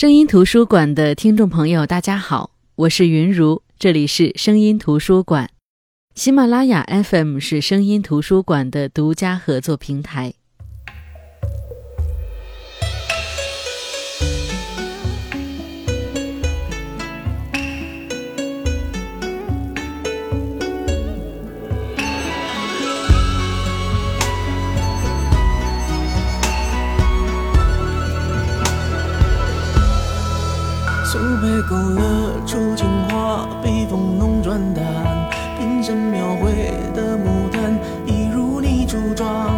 声音图书馆的听众朋友，大家好，我是云如，这里是声音图书馆。喜马拉雅 FM 是声音图书馆的独家合作平台。转淡，平生描绘的牡丹，一如你初妆。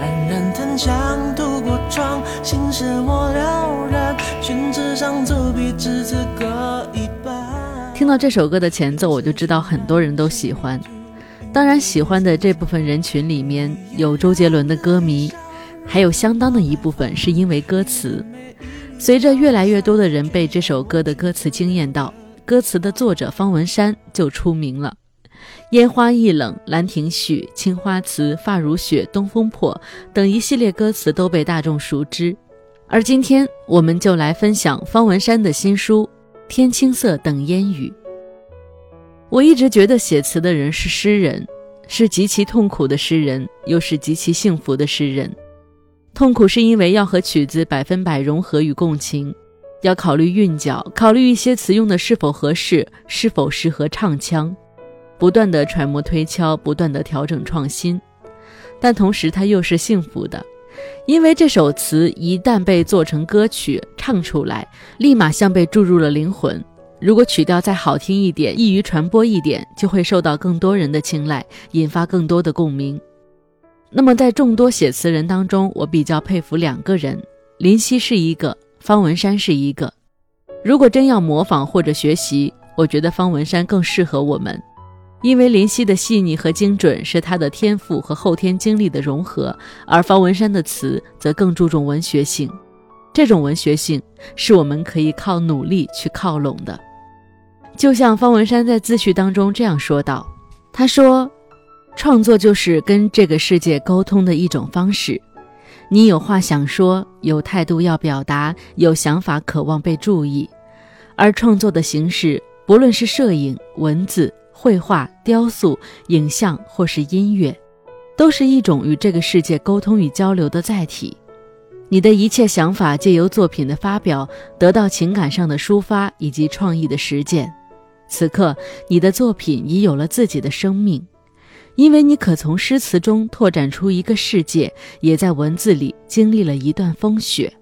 冉冉檀香透过窗，心事莫了然。宣纸上走笔，至此各一半。听到这首歌的前奏，我就知道很多人都喜欢。当然，喜欢的这部分人群里面有周杰伦的歌迷，还有相当的一部分是因为歌词。随着越来越多的人被这首歌的歌词惊艳到，歌词的作者方文山就出名了。烟花易冷，兰亭序，青花瓷，发如雪，东风破等一系列歌词都被大众熟知。而今天，我们就来分享方文山的新书《天青色等烟雨》。我一直觉得写词的人是诗人，是极其痛苦的诗人，又是极其幸福的诗人。痛苦是因为要和曲子百分百融合与共情，要考虑韵脚，考虑一些词用的是否合适，是否适合唱腔，不断的揣摩推敲，不断的调整创新。但同时，它又是幸福的，因为这首词一旦被做成歌曲唱出来，立马像被注入了灵魂。如果曲调再好听一点，易于传播一点，就会受到更多人的青睐，引发更多的共鸣。那么，在众多写词人当中，我比较佩服两个人，林夕是一个，方文山是一个。如果真要模仿或者学习，我觉得方文山更适合我们，因为林夕的细腻和精准是他的天赋和后天经历的融合，而方文山的词则更注重文学性。这种文学性是我们可以靠努力去靠拢的。就像方文山在自序当中这样说道：“他说。”创作就是跟这个世界沟通的一种方式。你有话想说，有态度要表达，有想法渴望被注意。而创作的形式，不论是摄影、文字、绘画、雕塑、影像，或是音乐，都是一种与这个世界沟通与交流的载体。你的一切想法，借由作品的发表，得到情感上的抒发以及创意的实践。此刻，你的作品已有了自己的生命。因为你可从诗词中拓展出一个世界，也在文字里经历了一段风雪。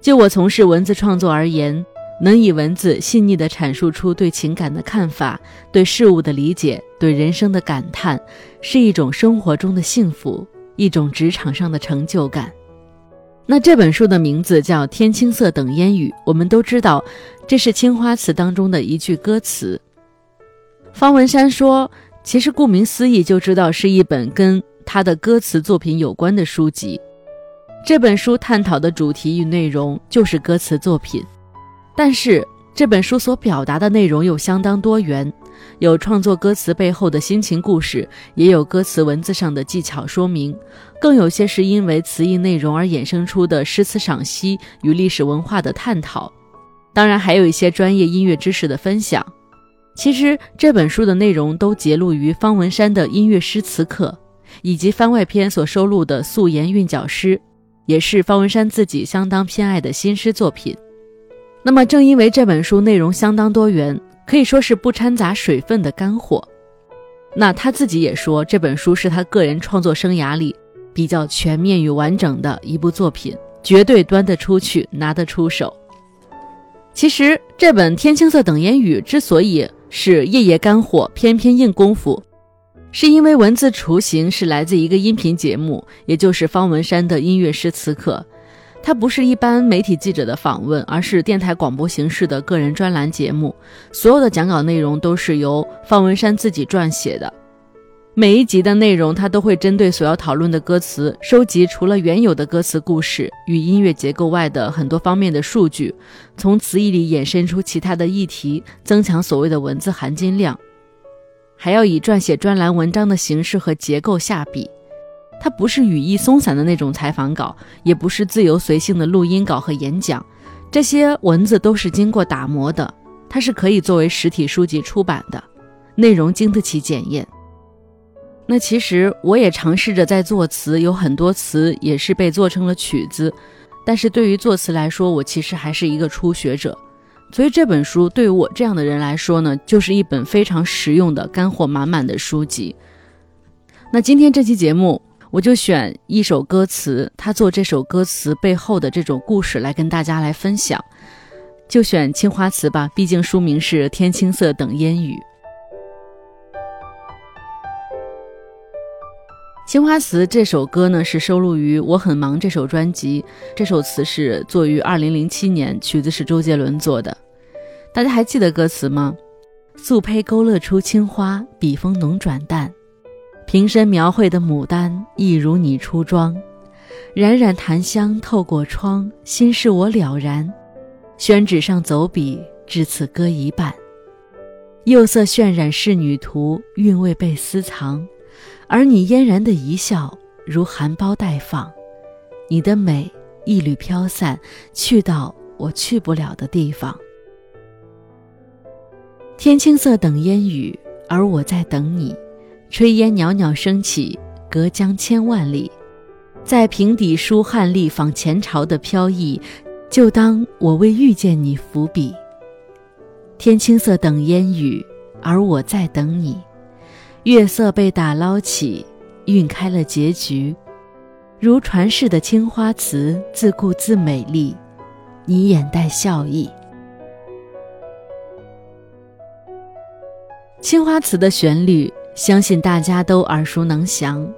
就我从事文字创作而言，能以文字细腻地阐述出对情感的看法、对事物的理解、对人生的感叹，是一种生活中的幸福，一种职场上的成就感。那这本书的名字叫《天青色等烟雨》，我们都知道，这是《青花瓷》当中的一句歌词。方文山说。其实顾名思义就知道是一本跟他的歌词作品有关的书籍。这本书探讨的主题与内容就是歌词作品，但是这本书所表达的内容又相当多元，有创作歌词背后的心情故事，也有歌词文字上的技巧说明，更有些是因为词意内容而衍生出的诗词赏析与历史文化的探讨，当然还有一些专业音乐知识的分享。其实这本书的内容都节录于方文山的音乐诗词课，以及番外篇所收录的素颜韵脚诗，也是方文山自己相当偏爱的新诗作品。那么正因为这本书内容相当多元，可以说是不掺杂水分的干货。那他自己也说，这本书是他个人创作生涯里比较全面与完整的一部作品，绝对端得出去，拿得出手。其实这本《天青色等烟雨》之所以是夜夜干货，偏偏硬功夫，是因为文字雏形是来自一个音频节目，也就是方文山的音乐诗词课。它不是一般媒体记者的访问，而是电台广播形式的个人专栏节目。所有的讲稿内容都是由方文山自己撰写的。每一集的内容，他都会针对所要讨论的歌词，收集除了原有的歌词故事与音乐结构外的很多方面的数据，从词义里衍生出其他的议题，增强所谓的文字含金量。还要以撰写专栏文章的形式和结构下笔，它不是语义松散的那种采访稿，也不是自由随性的录音稿和演讲，这些文字都是经过打磨的，它是可以作为实体书籍出版的，内容经得起检验。那其实我也尝试着在作词，有很多词也是被做成了曲子，但是对于作词来说，我其实还是一个初学者，所以这本书对于我这样的人来说呢，就是一本非常实用的干货满满的书籍。那今天这期节目。我就选一首歌词，他做这首歌词背后的这种故事来跟大家来分享，就选《青花瓷》吧，毕竟书名是《天青色等烟雨》。《青花瓷》这首歌呢，是收录于《我很忙》这首专辑，这首词是作于二零零七年，曲子是周杰伦做的。大家还记得歌词吗？素胚勾勒出青花，笔锋浓转淡。瓶身描绘的牡丹，亦如你初妆。冉冉檀香透过窗，心事我了然。宣纸上走笔，至此歌一半。釉色渲染仕女图，韵味被私藏。而你嫣然的一笑，如含苞待放。你的美一缕飘散，去到我去不了的地方。天青色等烟雨，而我在等你。炊烟袅袅升起，隔江千万里，在平底书汉隶仿前朝的飘逸，就当我为遇见你伏笔。天青色等烟雨，而我在等你。月色被打捞起，晕开了结局，如传世的青花瓷，自顾自美丽，你眼带笑意。青花瓷的旋律。相信大家都耳熟能详，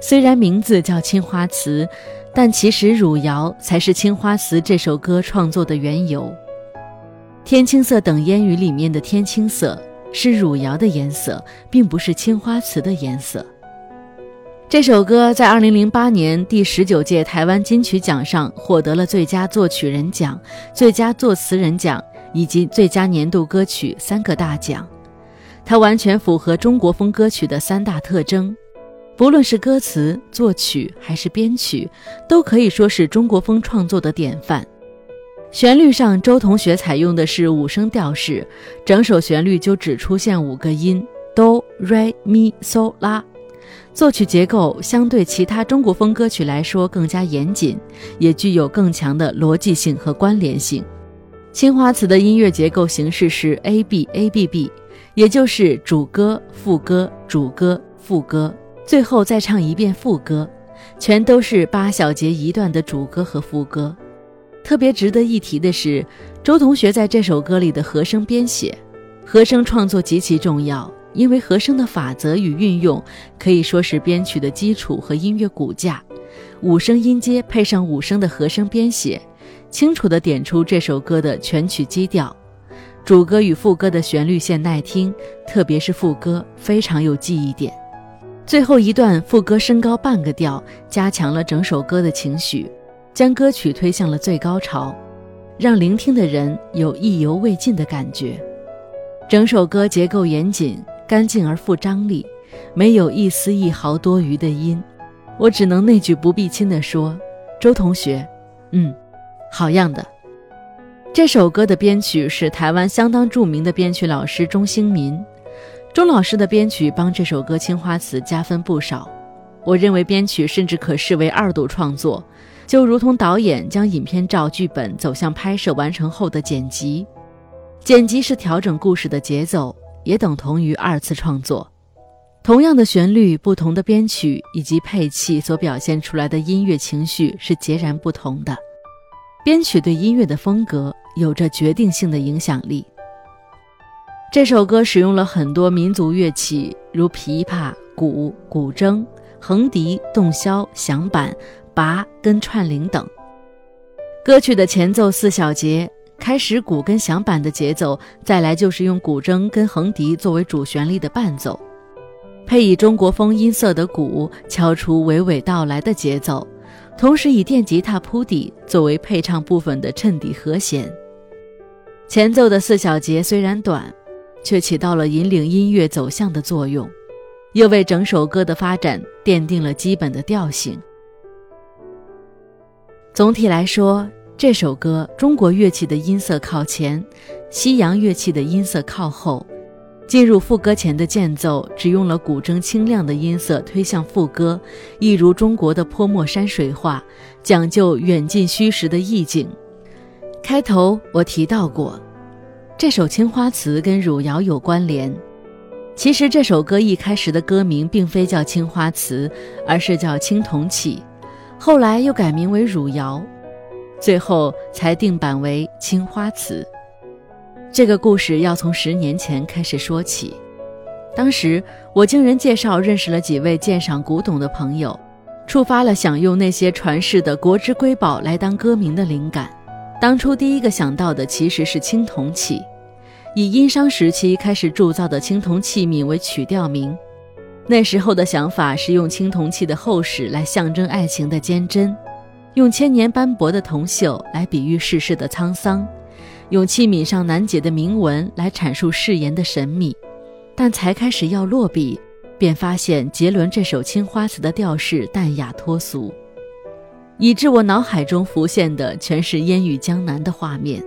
虽然名字叫《青花瓷》，但其实汝窑才是《青花瓷》这首歌创作的缘由。天青色等烟雨里面的天青色是汝窑的颜色，并不是青花瓷的颜色。这首歌在2008年第十九届台湾金曲奖上获得了最佳作曲人奖、最佳作词人奖以及最佳年度歌曲三个大奖。它完全符合中国风歌曲的三大特征，不论是歌词、作曲还是编曲，都可以说是中国风创作的典范。旋律上，周同学采用的是五声调式，整首旋律就只出现五个音：哆、瑞、咪、嗦、拉。作曲结构相对其他中国风歌曲来说更加严谨，也具有更强的逻辑性和关联性。青花瓷的音乐结构形式是 A B A B B。也就是主歌、副歌、主歌、副歌，最后再唱一遍副歌，全都是八小节一段的主歌和副歌。特别值得一提的是，周同学在这首歌里的和声编写，和声创作极其重要，因为和声的法则与运用可以说是编曲的基础和音乐骨架。五声音阶配上五声的和声编写，清楚地点出这首歌的全曲基调。主歌与副歌的旋律线耐听，特别是副歌非常有记忆点。最后一段副歌升高半个调，加强了整首歌的情绪，将歌曲推向了最高潮，让聆听的人有意犹未尽的感觉。整首歌结构严谨、干净而富张力，没有一丝一毫多余的音。我只能那句不必亲地说：“周同学，嗯，好样的。”这首歌的编曲是台湾相当著名的编曲老师钟兴民，钟老师的编曲帮这首歌《青花瓷》加分不少。我认为编曲甚至可视为二度创作，就如同导演将影片照剧本走向拍摄完成后的剪辑，剪辑是调整故事的节奏，也等同于二次创作。同样的旋律，不同的编曲以及配器所表现出来的音乐情绪是截然不同的。编曲对音乐的风格。有着决定性的影响力。这首歌使用了很多民族乐器，如琵琶、鼓、古筝、横笛、洞箫、响板、拔跟串铃等。歌曲的前奏四小节，开始鼓跟响板的节奏，再来就是用古筝跟横笛作为主旋律的伴奏，配以中国风音色的鼓，敲出娓娓道来的节奏，同时以电吉他铺底作为配唱部分的衬底和弦。前奏的四小节虽然短，却起到了引领音乐走向的作用，又为整首歌的发展奠定了基本的调性。总体来说，这首歌中国乐器的音色靠前，西洋乐器的音色靠后。进入副歌前的间奏只用了古筝清亮的音色推向副歌，一如中国的泼墨山水画，讲究远近虚实的意境。开头我提到过，这首《青花瓷》跟汝窑有关联。其实这首歌一开始的歌名并非叫《青花瓷》，而是叫《青铜器》，后来又改名为汝窑，最后才定版为《青花瓷》。这个故事要从十年前开始说起。当时我经人介绍认识了几位鉴赏古董的朋友，触发了想用那些传世的国之瑰宝来当歌名的灵感。当初第一个想到的其实是青铜器，以殷商时期开始铸造的青铜器皿为曲调名。那时候的想法是用青铜器的厚实来象征爱情的坚贞，用千年斑驳的铜锈来比喻世事的沧桑。用器皿上难解的铭文来阐述誓言的神秘，但才开始要落笔，便发现杰伦这首青花瓷的调式淡雅脱俗，以致我脑海中浮现的全是烟雨江南的画面。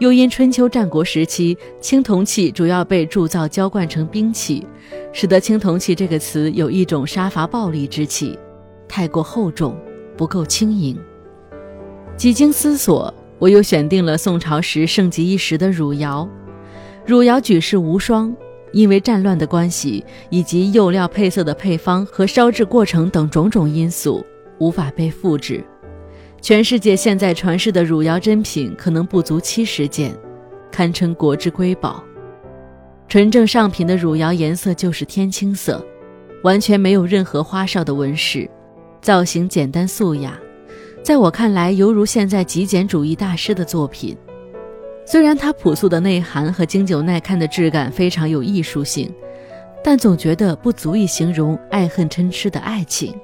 又因春秋战国时期青铜器主要被铸造浇灌成兵器，使得青铜器这个词有一种杀伐暴力之气，太过厚重，不够轻盈。几经思索。我又选定了宋朝时盛极一时的汝窑，汝窑举世无双，因为战乱的关系，以及釉料配色的配方和烧制过程等种种因素，无法被复制。全世界现在传世的汝窑珍品可能不足七十件，堪称国之瑰宝。纯正上品的汝窑颜色就是天青色，完全没有任何花哨的纹饰，造型简单素雅。在我看来，犹如现在极简主义大师的作品。虽然它朴素的内涵和经久耐看的质感非常有艺术性，但总觉得不足以形容爱恨嗔痴的爱情。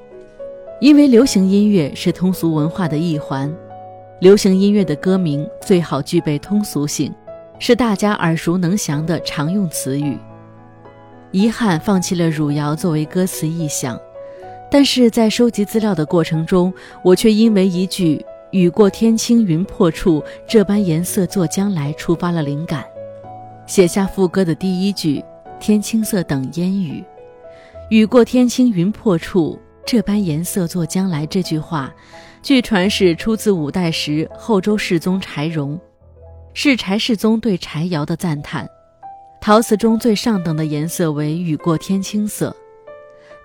因为流行音乐是通俗文化的一环，流行音乐的歌名最好具备通俗性，是大家耳熟能详的常用词语。遗憾放弃了汝窑作为歌词意象。但是在收集资料的过程中，我却因为一句“雨过天青云破处，这般颜色作将来”触发了灵感，写下副歌的第一句“天青色等烟雨”。雨过天青云破处，这般颜色作将来这句话，据传是出自五代时后周世宗柴荣，是柴世宗对柴窑的赞叹。陶瓷中最上等的颜色为雨过天青色。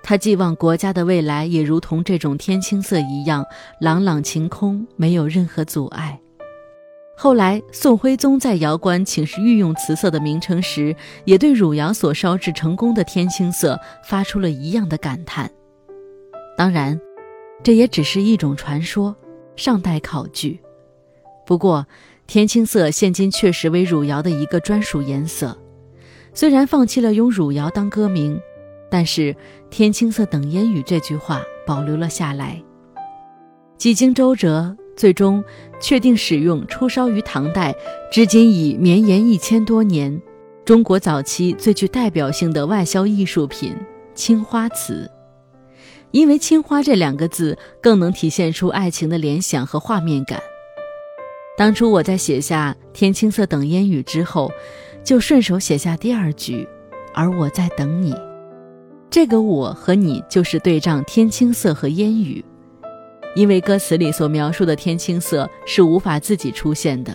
他寄望国家的未来也如同这种天青色一样朗朗晴空，没有任何阻碍。后来，宋徽宗在窑官请示御用瓷色的名称时，也对汝窑所烧制成功的天青色发出了一样的感叹。当然，这也只是一种传说，尚待考据。不过，天青色现今确实为汝窑的一个专属颜色，虽然放弃了用汝窑当歌名。但是“天青色等烟雨”这句话保留了下来。几经周折，最终确定使用出烧于唐代，至今已绵延一千多年，中国早期最具代表性的外销艺术品——青花瓷。因为“青花”这两个字更能体现出爱情的联想和画面感。当初我在写下“天青色等烟雨”之后，就顺手写下第二句：“而我在等你。”这个我和你就是对仗天青色和烟雨，因为歌词里所描述的天青色是无法自己出现的，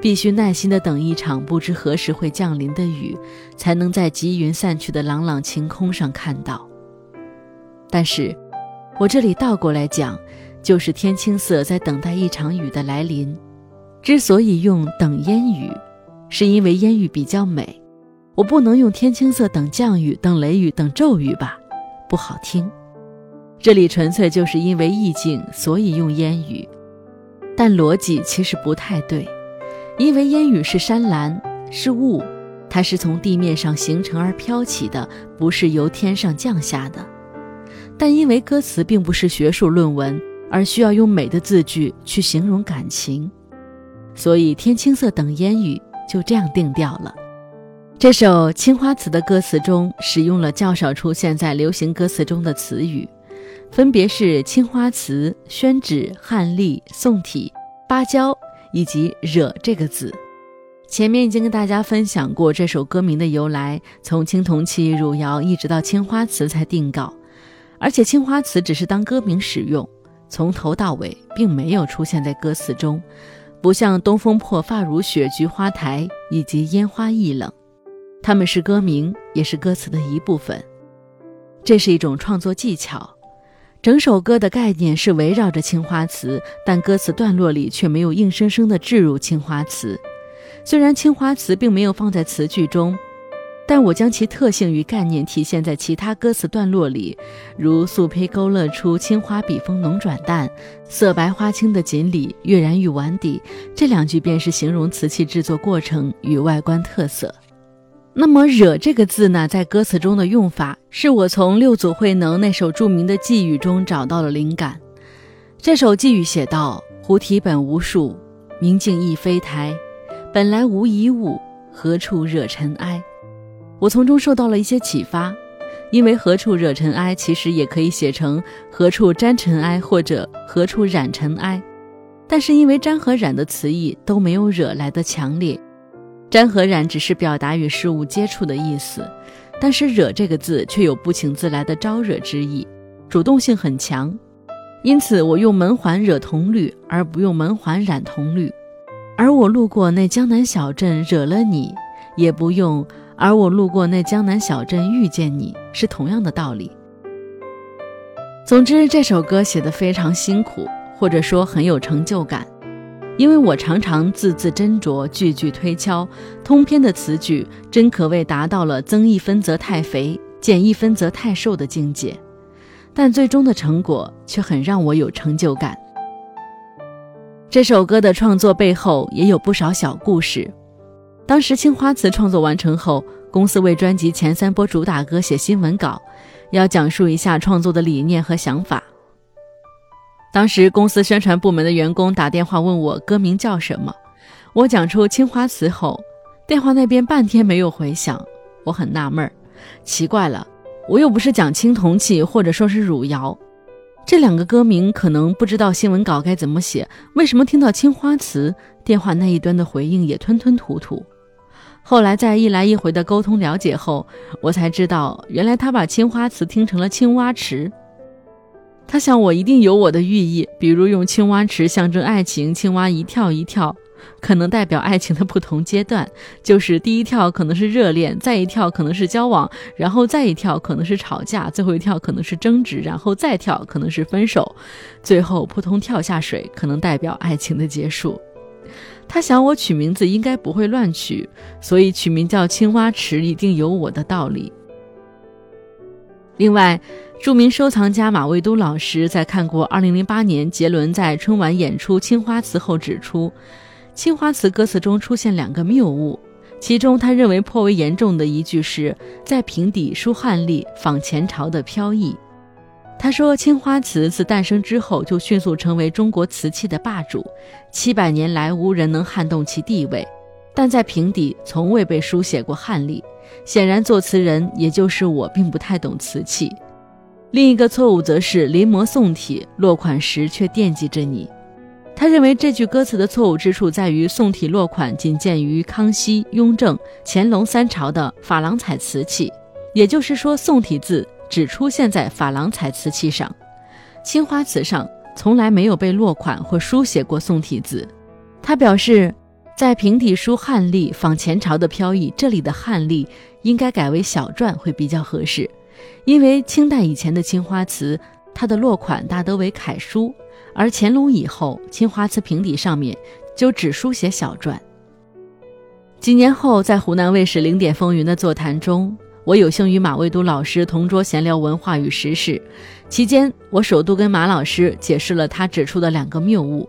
必须耐心的等一场不知何时会降临的雨，才能在积云散去的朗朗晴空上看到。但是，我这里倒过来讲，就是天青色在等待一场雨的来临。之所以用等烟雨，是因为烟雨比较美。我不能用天青色等降雨、等雷雨、等骤雨吧，不好听。这里纯粹就是因为意境，所以用烟雨。但逻辑其实不太对，因为烟雨是山岚，是雾，它是从地面上形成而飘起的，不是由天上降下的。但因为歌词并不是学术论文，而需要用美的字句去形容感情，所以天青色等烟雨就这样定调了。这首《青花瓷》的歌词中使用了较少出现在流行歌词中的词语，分别是青花瓷、宣纸、汉隶、宋体、芭蕉以及“惹”这个字。前面已经跟大家分享过这首歌名的由来，从青铜器、汝窑一直到青花瓷才定稿，而且青花瓷只是当歌名使用，从头到尾并没有出现在歌词中，不像东风破发如雪、菊花台以及烟花易冷，它们是歌名，也是歌词的一部分。这是一种创作技巧，整首歌的概念是围绕着青花瓷，但歌词段落里却没有硬生生的置入青花瓷。虽然青花瓷并没有放在词句中，但我将其特性与概念体现在其他歌词段落里，如“素胚勾勒出青花笔锋浓转淡，色白花青的锦鲤跃然于碗底”这两句便是形容瓷器制作过程与外观特色。那么“惹”这个字呢，在歌词中的用法，是我从六祖慧能那首著名的寄语中找到了灵感。这首寄语写道：“菩提本无树，明镜亦非台。”本来无一物，何处惹尘埃？我从中受到了一些启发，因为何处惹尘埃其实也可以写成何处沾尘埃或者何处染尘埃，但是因为沾和染的词义都没有惹来的强烈，沾和染只是表达与事物接触的意思，但是惹这个字却有不请自来的招惹之意，主动性很强，因此我用门环惹铜绿，而不用门环染铜绿。而我路过那江南小镇，惹了你，也不用；而我路过那江南小镇，遇见你，是同样的道理。总之，这首歌写得非常辛苦，或者说很有成就感，因为我常常字字斟酌，句句推敲，通篇的词句真可谓达到了增一分则太肥，减一分则太瘦的境界。但最终的成果却很让我有成就感。这首歌的创作背后也有不少小故事。当时《青花瓷》创作完成后，公司为专辑前三波主打歌写新闻稿，要讲述一下创作的理念和想法。当时公司宣传部门的员工打电话问我歌名叫什么，我讲出《青花瓷》后，电话那边半天没有回响，我很纳闷儿，奇怪了，我又不是讲青铜器，或者说是汝窑。这两个歌名可能不知道新闻稿该怎么写，为什么听到青花瓷电话那一端的回应也吞吞吐吐？后来在一来一回的沟通了解后，我才知道原来他把青花瓷听成了青蛙池。他想我一定有我的寓意，比如用青蛙池象征爱情，青蛙一跳一跳。可能代表爱情的不同阶段，就是第一跳可能是热恋，再一跳可能是交往，然后再一跳可能是吵架，最后一跳可能是争执，然后再跳可能是分手，最后扑通跳下水，可能代表爱情的结束。他想我取名字应该不会乱取，所以取名叫青蛙池一定有我的道理。另外，著名收藏家马未都老师在看过2008年杰伦在春晚演出《青花瓷》后指出。青花瓷歌词中出现两个谬误，其中他认为颇为严重的一句是在瓶底书汉隶，仿前朝的飘逸。他说，青花瓷自诞生之后就迅速成为中国瓷器的霸主，七百年来无人能撼动其地位，但在瓶底从未被书写过汉隶。显然，作词人也就是我，并不太懂瓷器。另一个错误则是临摹宋体，落款时却惦记着你。他认为这句歌词的错误之处在于宋体落款仅见于康熙、雍正、乾隆三朝的珐琅彩瓷器，也就是说宋体字只出现在珐琅彩瓷器上，青花瓷上从来没有被落款或书写过宋体字。他表示，在平底书汉隶仿前朝的飘逸，这里的汉隶应该改为小篆会比较合适，因为清代以前的青花瓷，它的落款大都为楷书。而乾隆以后，青花瓷瓶底上面就只书写小篆。几年后，在湖南卫视《零点风云》的座谈中，我有幸与马未都老师同桌闲聊文化与时事。期间，我首度跟马老师解释了他指出的两个谬误。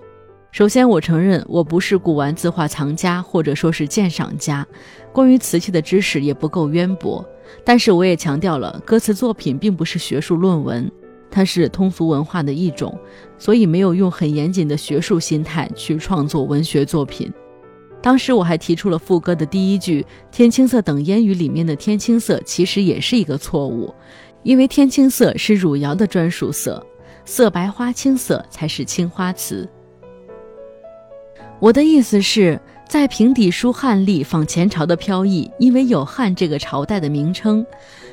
首先，我承认我不是古玩字画藏家，或者说是鉴赏家，关于瓷器的知识也不够渊博。但是，我也强调了，歌词作品并不是学术论文。它是通俗文化的一种，所以没有用很严谨的学术心态去创作文学作品。当时我还提出了副歌的第一句“天青色等烟雨”里面的“天青色”其实也是一个错误，因为天青色是汝窑的专属色，色白花青色才是青花瓷。我的意思是，在平底书汉隶仿前朝的飘逸，因为有汉这个朝代的名称，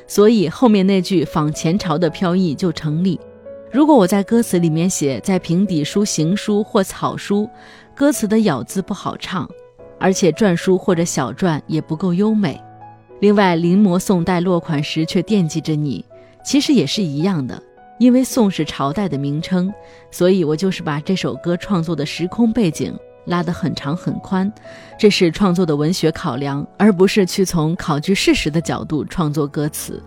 所以后面那句仿前朝的飘逸就成立。如果我在歌词里面写在平底书、行书或草书，歌词的咬字不好唱，而且篆书或者小篆也不够优美。另外，临摹宋代落款时却惦记着你，其实也是一样的。因为宋是朝代的名称，所以我就是把这首歌创作的时空背景拉得很长很宽，这是创作的文学考量，而不是去从考据事实的角度创作歌词。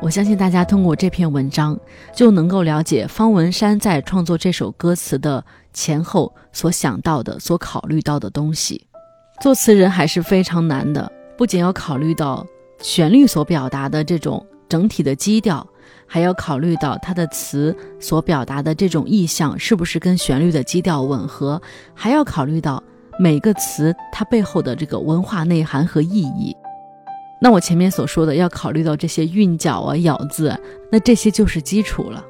我相信大家通过这篇文章就能够了解方文山在创作这首歌词的前后所想到的、所考虑到的东西。作词人还是非常难的，不仅要考虑到旋律所表达的这种。整体的基调，还要考虑到它的词所表达的这种意象是不是跟旋律的基调吻合，还要考虑到每个词它背后的这个文化内涵和意义。那我前面所说的要考虑到这些韵脚啊、咬字，那这些就是基础了。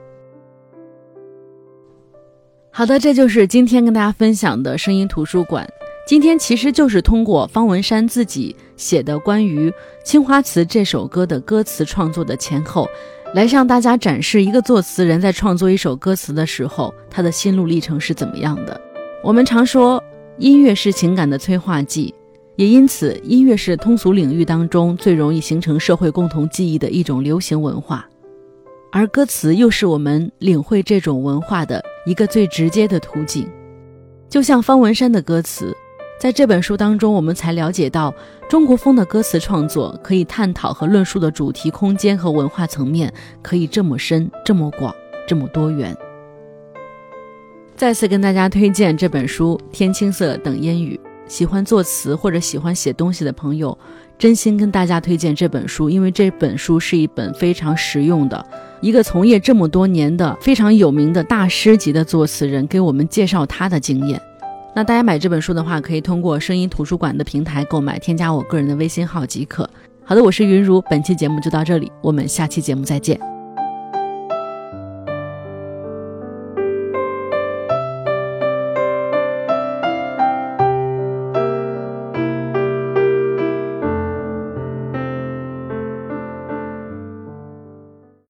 好的，这就是今天跟大家分享的声音图书馆。今天其实就是通过方文山自己写的关于《青花瓷》这首歌的歌词创作的前后，来向大家展示一个作词人在创作一首歌词的时候，他的心路历程是怎么样的。我们常说音乐是情感的催化剂，也因此音乐是通俗领域当中最容易形成社会共同记忆的一种流行文化，而歌词又是我们领会这种文化的一个最直接的途径。就像方文山的歌词。在这本书当中，我们才了解到中国风的歌词创作可以探讨和论述的主题空间和文化层面可以这么深、这么广、这么多元。再次跟大家推荐这本书《天青色等烟雨》，喜欢作词或者喜欢写东西的朋友，真心跟大家推荐这本书，因为这本书是一本非常实用的，一个从业这么多年的非常有名的大师级的作词人给我们介绍他的经验。那大家买这本书的话，可以通过声音图书馆的平台购买，添加我个人的微信号即可。好的，我是云如，本期节目就到这里，我们下期节目再见。